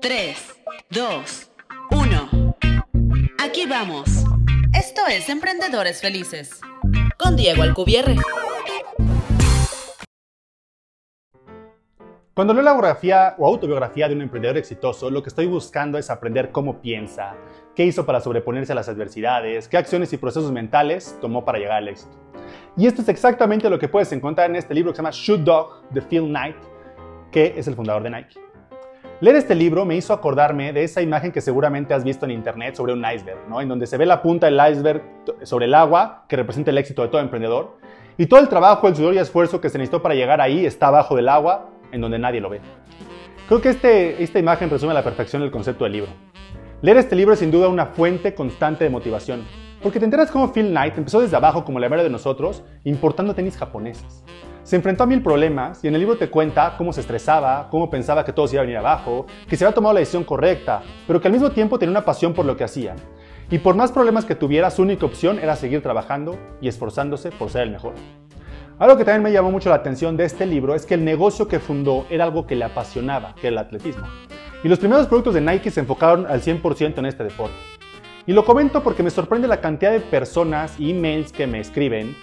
3, 2, 1. Aquí vamos. Esto es Emprendedores Felices. Con Diego Alcubierre. Cuando leo la biografía o autobiografía de un emprendedor exitoso, lo que estoy buscando es aprender cómo piensa, qué hizo para sobreponerse a las adversidades, qué acciones y procesos mentales tomó para llegar al éxito. Y esto es exactamente lo que puedes encontrar en este libro que se llama Shoot Dog de Phil Knight, que es el fundador de Nike. Leer este libro me hizo acordarme de esa imagen que seguramente has visto en internet sobre un iceberg, ¿no? en donde se ve la punta del iceberg sobre el agua, que representa el éxito de todo emprendedor, y todo el trabajo, el sudor y esfuerzo que se necesitó para llegar ahí está abajo del agua, en donde nadie lo ve. Creo que este, esta imagen resume a la perfección el concepto del libro. Leer este libro es sin duda una fuente constante de motivación, porque te enteras cómo Phil Knight empezó desde abajo como la mayoría de nosotros, importando tenis japoneses. Se enfrentó a mil problemas y en el libro te cuenta cómo se estresaba, cómo pensaba que todo se iba a venir abajo, que se había tomado la decisión correcta, pero que al mismo tiempo tenía una pasión por lo que hacía. Y por más problemas que tuviera, su única opción era seguir trabajando y esforzándose por ser el mejor. Algo que también me llamó mucho la atención de este libro es que el negocio que fundó era algo que le apasionaba, que era el atletismo. Y los primeros productos de Nike se enfocaron al 100% en este deporte. Y lo comento porque me sorprende la cantidad de personas y emails que me escriben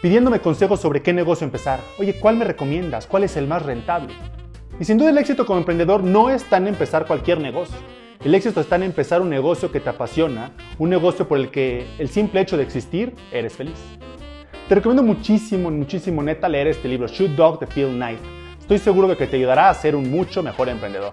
pidiéndome consejos sobre qué negocio empezar. Oye, ¿cuál me recomiendas? ¿Cuál es el más rentable? Y sin duda el éxito como emprendedor no está en empezar cualquier negocio. El éxito está en empezar un negocio que te apasiona, un negocio por el que el simple hecho de existir eres feliz. Te recomiendo muchísimo, muchísimo neta leer este libro, Shoot Dog de Phil Knight. Estoy seguro de que te ayudará a ser un mucho mejor emprendedor.